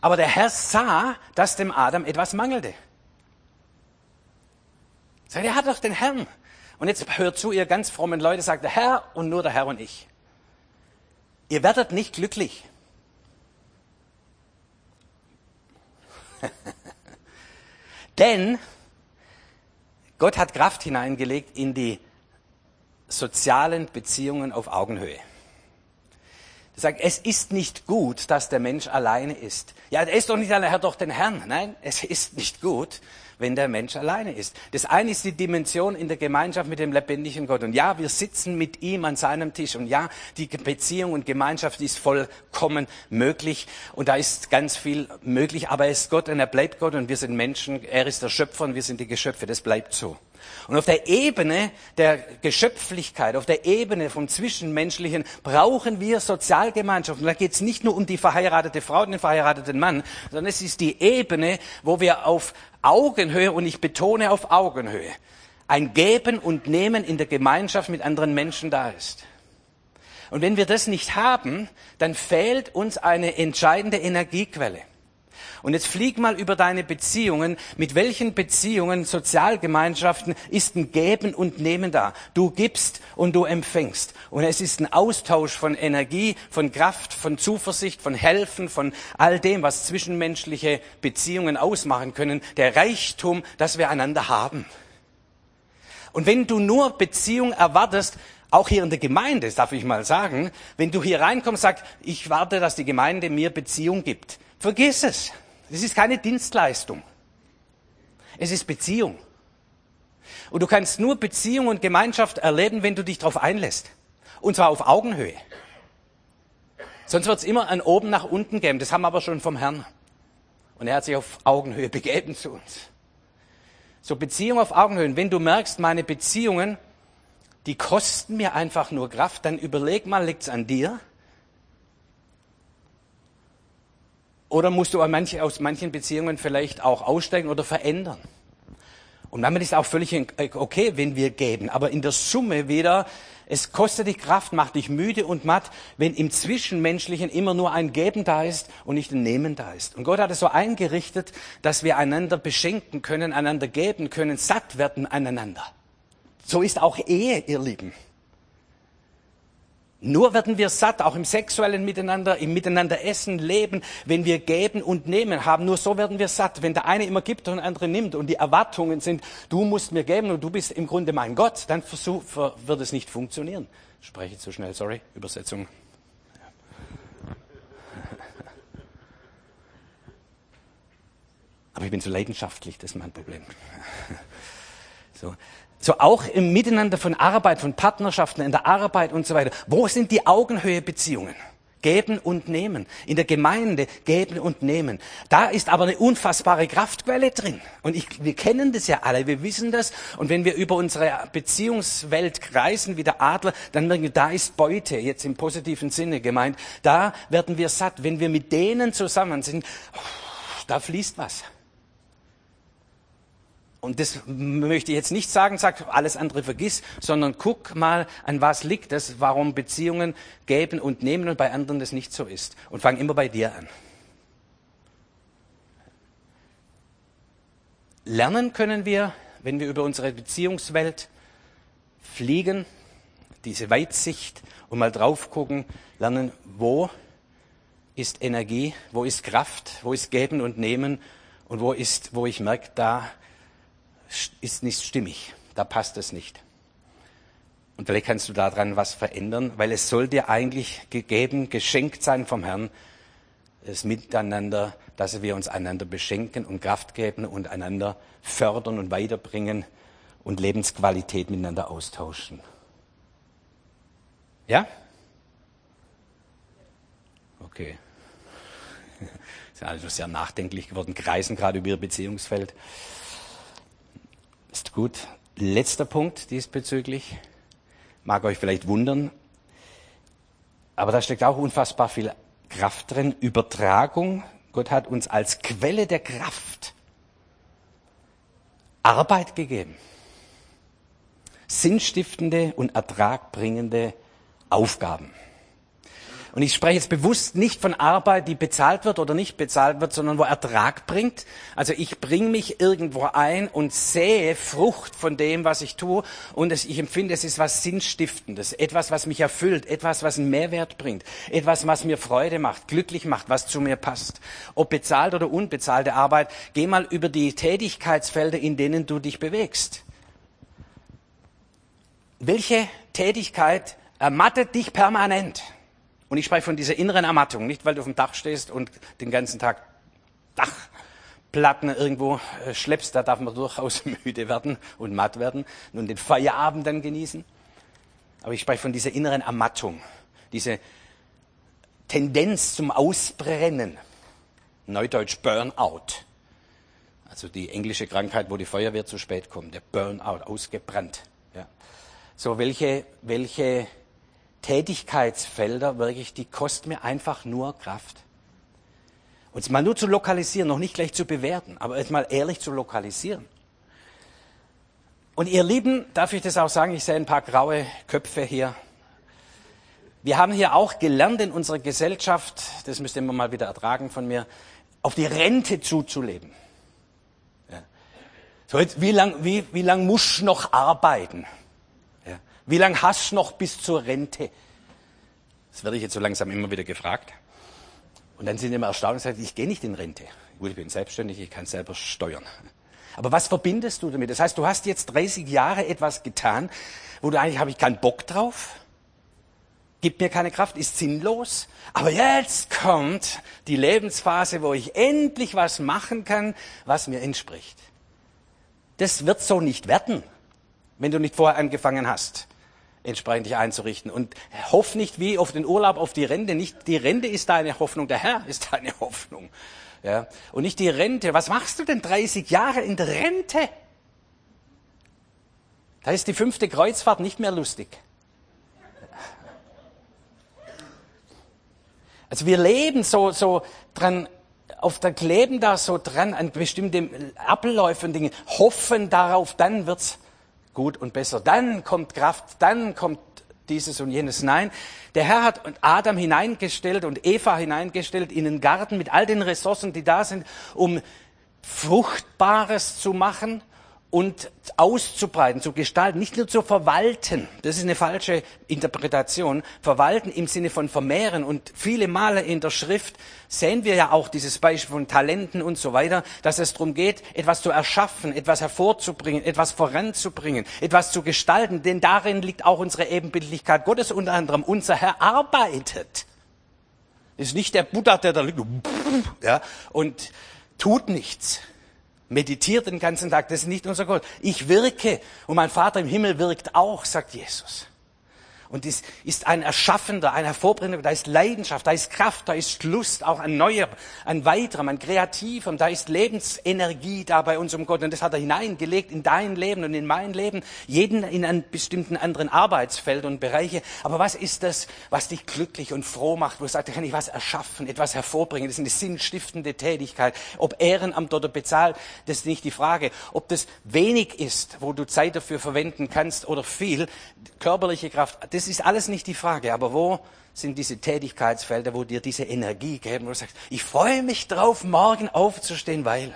Aber der Herr sah, dass dem Adam etwas mangelte. Sagt, er hat doch den Herrn. Und jetzt hört zu, ihr ganz frommen Leute, sagt der Herr und nur der Herr und ich. Ihr werdet nicht glücklich. Denn Gott hat Kraft hineingelegt in die sozialen Beziehungen auf Augenhöhe. Er sagt, es ist nicht gut, dass der Mensch alleine ist. Ja, er ist doch nicht alleine, er hat doch den Herrn. Nein, es ist nicht gut, wenn der Mensch alleine ist. Das eine ist die Dimension in der Gemeinschaft mit dem lebendigen Gott. Und ja, wir sitzen mit ihm an seinem Tisch. Und ja, die Beziehung und Gemeinschaft ist vollkommen möglich. Und da ist ganz viel möglich. Aber er ist Gott und er bleibt Gott und wir sind Menschen. Er ist der Schöpfer und wir sind die Geschöpfe. Das bleibt so. Und auf der Ebene der Geschöpflichkeit, auf der Ebene vom Zwischenmenschlichen brauchen wir Sozialgemeinschaft. Und da geht es nicht nur um die verheiratete Frau und den verheirateten Mann, sondern es ist die Ebene, wo wir auf Augenhöhe, und ich betone auf Augenhöhe, ein Geben und Nehmen in der Gemeinschaft mit anderen Menschen da ist. Und wenn wir das nicht haben, dann fehlt uns eine entscheidende Energiequelle. Und jetzt flieg mal über deine Beziehungen. Mit welchen Beziehungen, Sozialgemeinschaften ist ein Geben und Nehmen da? Du gibst und du empfängst. Und es ist ein Austausch von Energie, von Kraft, von Zuversicht, von Helfen, von all dem, was zwischenmenschliche Beziehungen ausmachen können. Der Reichtum, das wir einander haben. Und wenn du nur Beziehung erwartest, auch hier in der Gemeinde, darf ich mal sagen, wenn du hier reinkommst, sagst, ich warte, dass die Gemeinde mir Beziehung gibt. Vergiss es. Das ist keine Dienstleistung. Es ist Beziehung. Und du kannst nur Beziehung und Gemeinschaft erleben, wenn du dich darauf einlässt. Und zwar auf Augenhöhe. Sonst wird es immer an oben nach unten geben. Das haben wir aber schon vom Herrn. Und er hat sich auf Augenhöhe begeben zu uns. So Beziehung auf Augenhöhe. Und wenn du merkst, meine Beziehungen, die kosten mir einfach nur Kraft, dann überleg mal, liegt's an dir? Oder musst du aus manchen Beziehungen vielleicht auch aussteigen oder verändern? Und damit ist auch völlig okay, wenn wir geben. Aber in der Summe wieder, es kostet dich Kraft, macht dich müde und matt, wenn im Zwischenmenschlichen immer nur ein Geben da ist und nicht ein Nehmen da ist. Und Gott hat es so eingerichtet, dass wir einander beschenken können, einander geben können, satt werden aneinander. So ist auch Ehe, ihr Lieben. Nur werden wir satt, auch im sexuellen Miteinander, im Miteinander essen, leben, wenn wir geben und nehmen haben. Nur so werden wir satt. Wenn der eine immer gibt und der andere nimmt und die Erwartungen sind, du musst mir geben und du bist im Grunde mein Gott, dann versuch, wird es nicht funktionieren. Ich spreche zu schnell, sorry, Übersetzung. Aber ich bin zu leidenschaftlich, das ist mein Problem. So. So auch im Miteinander von Arbeit, von Partnerschaften in der Arbeit und so weiter. Wo sind die Augenhöhebeziehungen? Geben und nehmen. In der Gemeinde geben und nehmen. Da ist aber eine unfassbare Kraftquelle drin. Und ich, wir kennen das ja alle, wir wissen das. Und wenn wir über unsere Beziehungswelt kreisen wie der Adler, dann merken wir, da ist Beute, jetzt im positiven Sinne gemeint. Da werden wir satt. Wenn wir mit denen zusammen sind, da fließt was. Und das möchte ich jetzt nicht sagen, sag alles andere vergiss, sondern guck mal, an was liegt das, warum Beziehungen geben und nehmen und bei anderen das nicht so ist. Und fang immer bei dir an. Lernen können wir, wenn wir über unsere Beziehungswelt fliegen, diese Weitsicht und mal drauf gucken, lernen, wo ist Energie, wo ist Kraft, wo ist Geben und Nehmen und wo ist, wo ich merke, da ist nicht stimmig, da passt es nicht. Und vielleicht kannst du daran was verändern, weil es soll dir eigentlich gegeben, geschenkt sein vom Herrn, das Miteinander, dass wir uns einander beschenken und Kraft geben und einander fördern und weiterbringen und Lebensqualität miteinander austauschen. Ja? Okay. Sind also sehr nachdenklich geworden, kreisen gerade über ihr Beziehungsfeld. Ist gut. Letzter Punkt diesbezüglich. Mag euch vielleicht wundern. Aber da steckt auch unfassbar viel Kraft drin. Übertragung. Gott hat uns als Quelle der Kraft Arbeit gegeben. Sinnstiftende und ertragbringende Aufgaben. Und ich spreche jetzt bewusst nicht von Arbeit, die bezahlt wird oder nicht bezahlt wird, sondern wo Ertrag bringt. Also ich bringe mich irgendwo ein und sehe Frucht von dem, was ich tue. Und ich empfinde, es ist was Sinnstiftendes, etwas, was mich erfüllt, etwas, was einen Mehrwert bringt, etwas, was mir Freude macht, glücklich macht, was zu mir passt. Ob bezahlt oder unbezahlte Arbeit, geh mal über die Tätigkeitsfelder, in denen du dich bewegst. Welche Tätigkeit ermattet dich permanent? Und ich spreche von dieser inneren Ermattung, nicht weil du auf dem Dach stehst und den ganzen Tag Dachplatten irgendwo äh, schleppst, da darf man durchaus müde werden und matt werden und den Feierabend dann genießen. Aber ich spreche von dieser inneren Ermattung, diese Tendenz zum Ausbrennen, Neudeutsch Burnout. Also die englische Krankheit, wo die Feuerwehr zu spät kommt, der Burnout, ausgebrannt. Ja. So, welche, welche Tätigkeitsfelder wirklich, die kosten mir einfach nur Kraft. Und es mal nur zu lokalisieren, noch nicht gleich zu bewerten, aber es mal ehrlich zu lokalisieren. Und ihr Lieben, darf ich das auch sagen, ich sehe ein paar graue Köpfe hier. Wir haben hier auch gelernt in unserer Gesellschaft, das müsst ihr immer mal wieder ertragen von mir, auf die Rente zuzuleben. Ja. So jetzt, wie lang, wie, wie lang muss ich noch arbeiten? Wie lange hast du noch bis zur Rente? Das werde ich jetzt so langsam immer wieder gefragt. Und dann sind immer erstaunt und sagen, ich gehe nicht in Rente. Gut, ich bin selbstständig, ich kann selber steuern. Aber was verbindest du damit? Das heißt, du hast jetzt 30 Jahre etwas getan, wo du eigentlich habe ich keinen Bock drauf, gibt mir keine Kraft, ist sinnlos. Aber jetzt kommt die Lebensphase, wo ich endlich was machen kann, was mir entspricht. Das wird so nicht werden, wenn du nicht vorher angefangen hast entsprechend dich einzurichten. Und hoff nicht wie auf den Urlaub, auf die Rente. Nicht die Rente ist deine Hoffnung, der Herr ist deine Hoffnung. Ja? Und nicht die Rente. Was machst du denn 30 Jahre in der Rente? Da ist die fünfte Kreuzfahrt nicht mehr lustig. Also wir leben so, so dran, auf der kleben da so dran an bestimmte Abläufe und Dinge, hoffen darauf, dann wird's gut und besser. Dann kommt Kraft, dann kommt dieses und jenes. Nein, der Herr hat Adam hineingestellt und Eva hineingestellt in den Garten mit all den Ressourcen, die da sind, um Fruchtbares zu machen und auszubreiten, zu gestalten, nicht nur zu verwalten. Das ist eine falsche Interpretation. Verwalten im Sinne von vermehren. Und viele Male in der Schrift sehen wir ja auch dieses Beispiel von Talenten und so weiter, dass es darum geht, etwas zu erschaffen, etwas hervorzubringen, etwas voranzubringen, etwas zu gestalten. Denn darin liegt auch unsere Ebenbildlichkeit Gottes unter anderem. Unser Herr arbeitet. Ist nicht der Buddha, der da liegt ja, und tut nichts meditiert den ganzen Tag, das ist nicht unser Gott. Ich wirke und mein Vater im Himmel wirkt auch, sagt Jesus. Und es ist ein Erschaffender, ein Hervorbringender, da ist Leidenschaft, da ist Kraft, da ist Lust, auch ein neuer, ein weiterer, ein kreativer, da ist Lebensenergie da bei unserem Gott. Und das hat er hineingelegt in dein Leben und in mein Leben, jeden in einem bestimmten anderen Arbeitsfeld und Bereiche. Aber was ist das, was dich glücklich und froh macht, wo du sagst, da kann ich was erschaffen, etwas hervorbringen? Das ist eine sinnstiftende Tätigkeit. Ob Ehrenamt oder bezahlt, das ist nicht die Frage. Ob das wenig ist, wo du Zeit dafür verwenden kannst oder viel, körperliche Kraft, das ist alles nicht die Frage, aber wo sind diese Tätigkeitsfelder, wo dir diese Energie geben, wo du sagst, ich freue mich drauf, morgen aufzustehen, weil.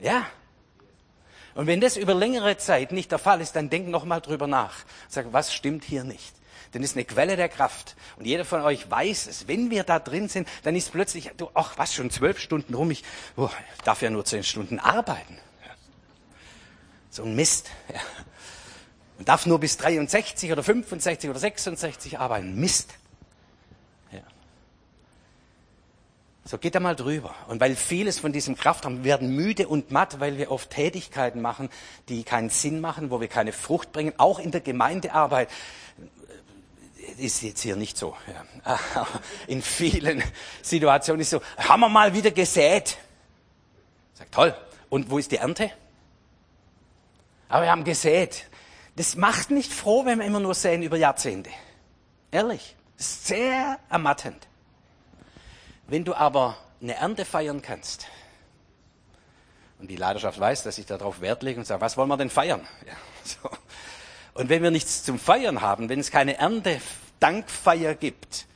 Ja. Und wenn das über längere Zeit nicht der Fall ist, dann denk noch mal drüber nach. Sag, was stimmt hier nicht? Denn es ist eine Quelle der Kraft. Und jeder von euch weiß es. Wenn wir da drin sind, dann ist plötzlich, du, ach, was, schon zwölf Stunden rum, ich oh, darf ja nur zehn Stunden arbeiten. So ein Mist. Ja. Man darf nur bis 63 oder 65 oder 66 arbeiten. Mist. Ja. So geht da mal drüber. Und weil vieles von diesem Kraft haben, wir werden müde und matt, weil wir oft Tätigkeiten machen, die keinen Sinn machen, wo wir keine Frucht bringen, auch in der Gemeindearbeit ist jetzt hier nicht so. Ja. In vielen Situationen ist so, haben wir mal wieder gesät. Sagt, toll. Und wo ist die Ernte? Aber wir haben gesät. Das macht nicht froh, wenn wir immer nur säen über Jahrzehnte. Ehrlich. Sehr ermattend. Wenn du aber eine Ernte feiern kannst, und die Leidenschaft weiß, dass ich darauf Wert lege und sage, was wollen wir denn feiern? Ja, so. Und wenn wir nichts zum Feiern haben, wenn es keine Erntedankfeier gibt,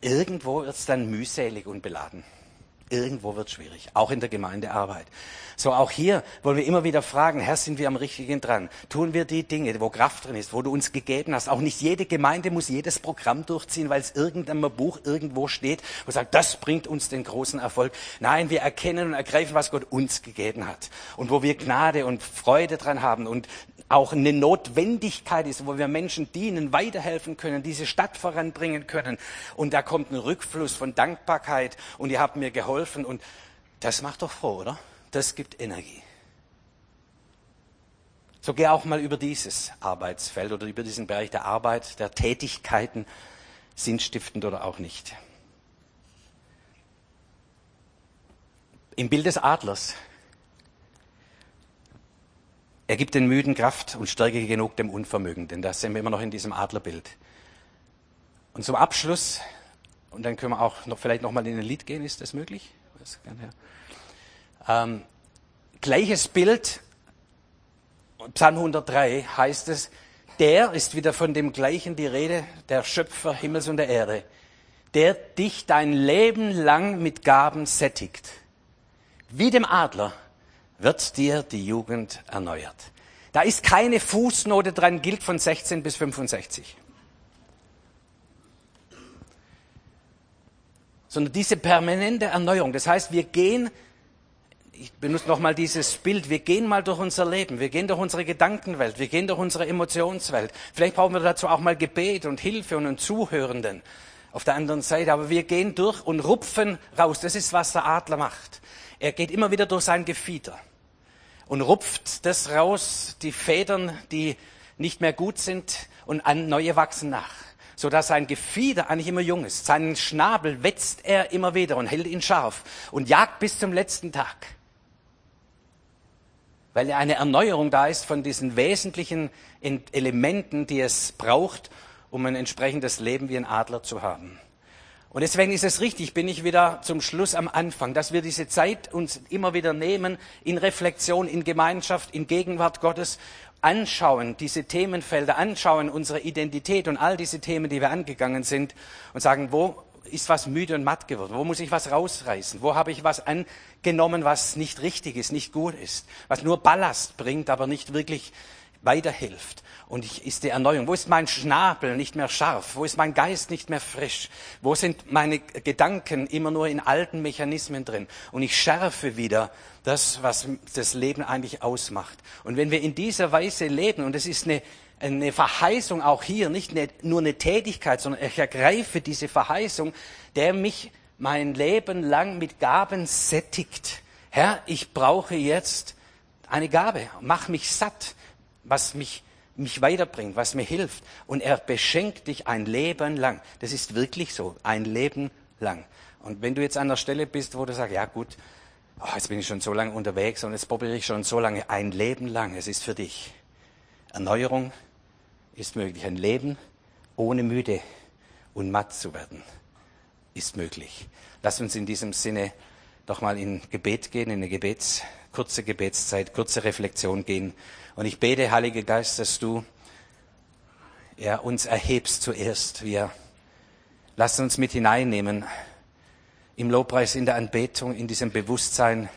irgendwo wird es dann mühselig und beladen. Irgendwo wird schwierig, auch in der Gemeindearbeit. So auch hier wollen wir immer wieder fragen, Herr, sind wir am Richtigen dran? Tun wir die Dinge, wo Kraft drin ist, wo du uns gegeben hast? Auch nicht jede Gemeinde muss jedes Programm durchziehen, weil es irgendein Buch irgendwo steht, wo sagt, das bringt uns den großen Erfolg. Nein, wir erkennen und ergreifen, was Gott uns gegeben hat. Und wo wir Gnade und Freude dran haben und auch eine Notwendigkeit ist, wo wir Menschen dienen, weiterhelfen können, diese Stadt voranbringen können. Und da kommt ein Rückfluss von Dankbarkeit und ihr habt mir geholfen und das macht doch froh, oder? Das gibt Energie. So geh auch mal über dieses Arbeitsfeld oder über diesen Bereich der Arbeit, der Tätigkeiten, sinnstiftend oder auch nicht. Im Bild des Adlers er gibt den Müden Kraft und Stärke genug dem Unvermögenden. Das sehen wir immer noch in diesem Adlerbild. Und zum Abschluss, und dann können wir auch noch, vielleicht noch mal in ein Lied gehen, ist das möglich? Ähm, gleiches Bild, Psalm 103 heißt es, der ist wieder von dem gleichen die Rede, der Schöpfer Himmels und der Erde, der dich dein Leben lang mit Gaben sättigt. Wie dem Adler wird dir die Jugend erneuert. Da ist keine Fußnote dran, gilt von 16 bis 65. Sondern diese permanente Erneuerung. Das heißt, wir gehen, ich benutze nochmal dieses Bild, wir gehen mal durch unser Leben, wir gehen durch unsere Gedankenwelt, wir gehen durch unsere Emotionswelt. Vielleicht brauchen wir dazu auch mal Gebet und Hilfe und einen Zuhörenden auf der anderen Seite. Aber wir gehen durch und rupfen raus. Das ist, was der Adler macht. Er geht immer wieder durch sein Gefieder und rupft das raus, die Federn, die nicht mehr gut sind und an neue wachsen nach, so dass sein Gefieder eigentlich immer jung ist. Seinen Schnabel wetzt er immer wieder und hält ihn scharf und jagt bis zum letzten Tag. Weil eine Erneuerung da ist von diesen wesentlichen Elementen, die es braucht, um ein entsprechendes Leben wie ein Adler zu haben. Und deswegen ist es richtig, bin ich wieder zum Schluss am Anfang, dass wir diese Zeit uns immer wieder nehmen, in Reflexion, in Gemeinschaft, in Gegenwart Gottes, anschauen, diese Themenfelder anschauen, unsere Identität und all diese Themen, die wir angegangen sind und sagen, wo ist was müde und matt geworden? Wo muss ich was rausreißen? Wo habe ich was angenommen, was nicht richtig ist, nicht gut ist? Was nur Ballast bringt, aber nicht wirklich weiterhilft. Und ich, ist die Erneuerung. Wo ist mein Schnabel nicht mehr scharf? Wo ist mein Geist nicht mehr frisch? Wo sind meine Gedanken immer nur in alten Mechanismen drin? Und ich schärfe wieder das, was das Leben eigentlich ausmacht. Und wenn wir in dieser Weise leben, und es ist eine, eine Verheißung auch hier, nicht eine, nur eine Tätigkeit, sondern ich ergreife diese Verheißung, der mich mein Leben lang mit Gaben sättigt. Herr, ich brauche jetzt eine Gabe, mach mich satt was mich, mich weiterbringt, was mir hilft. Und er beschenkt dich ein Leben lang. Das ist wirklich so, ein Leben lang. Und wenn du jetzt an der Stelle bist, wo du sagst, ja gut, oh, jetzt bin ich schon so lange unterwegs und jetzt probiere ich schon so lange, ein Leben lang, es ist für dich. Erneuerung ist möglich. Ein Leben ohne müde und matt zu werden ist möglich. Lass uns in diesem Sinne doch mal in Gebet gehen, in eine Gebets, kurze Gebetszeit, kurze Reflexion gehen. Und ich bete, Heiliger Geist, dass du ja, uns erhebst zuerst. Wir lassen uns mit hineinnehmen im Lobpreis, in der Anbetung, in diesem Bewusstsein,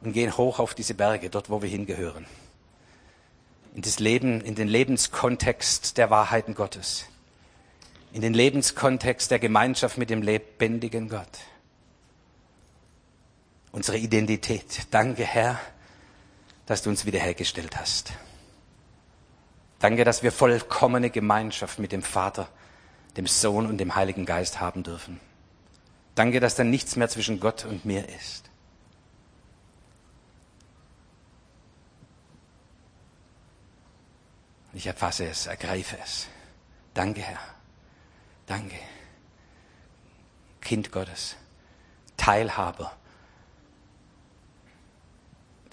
und gehen hoch auf diese Berge, dort wo wir hingehören. In das Leben, in den Lebenskontext der Wahrheiten Gottes. In den Lebenskontext der Gemeinschaft mit dem lebendigen Gott. Unsere Identität. Danke, Herr, dass du uns wiederhergestellt hast. Danke, dass wir vollkommene Gemeinschaft mit dem Vater, dem Sohn und dem Heiligen Geist haben dürfen. Danke, dass dann nichts mehr zwischen Gott und mir ist. Ich erfasse es, ergreife es. Danke, Herr. Danke. Kind Gottes, Teilhaber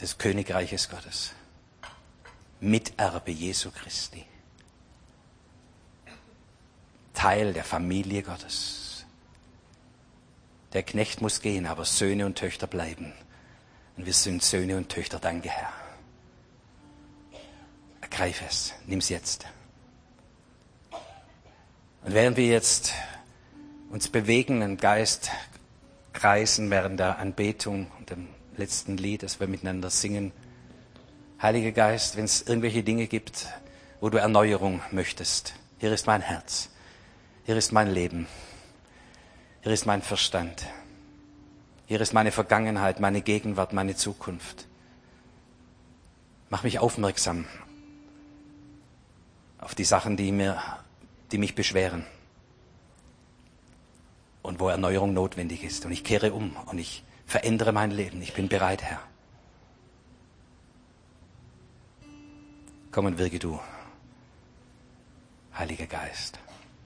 des Königreiches Gottes, Miterbe Jesu Christi, Teil der Familie Gottes. Der Knecht muss gehen, aber Söhne und Töchter bleiben. Und wir sind Söhne und Töchter. Danke, Herr. Ergreif es, nimm's jetzt. Und während wir jetzt uns bewegen, im Geist kreisen während der Anbetung und dem letzten Lied, das wir miteinander singen, Heiliger Geist, wenn es irgendwelche Dinge gibt, wo du Erneuerung möchtest, hier ist mein Herz, hier ist mein Leben, hier ist mein Verstand, hier ist meine Vergangenheit, meine Gegenwart, meine Zukunft. Mach mich aufmerksam auf die Sachen, die, mir, die mich beschweren und wo Erneuerung notwendig ist. Und ich kehre um und ich verändere mein Leben. Ich bin bereit, Herr. Komm und wirke du, Heiliger Geist.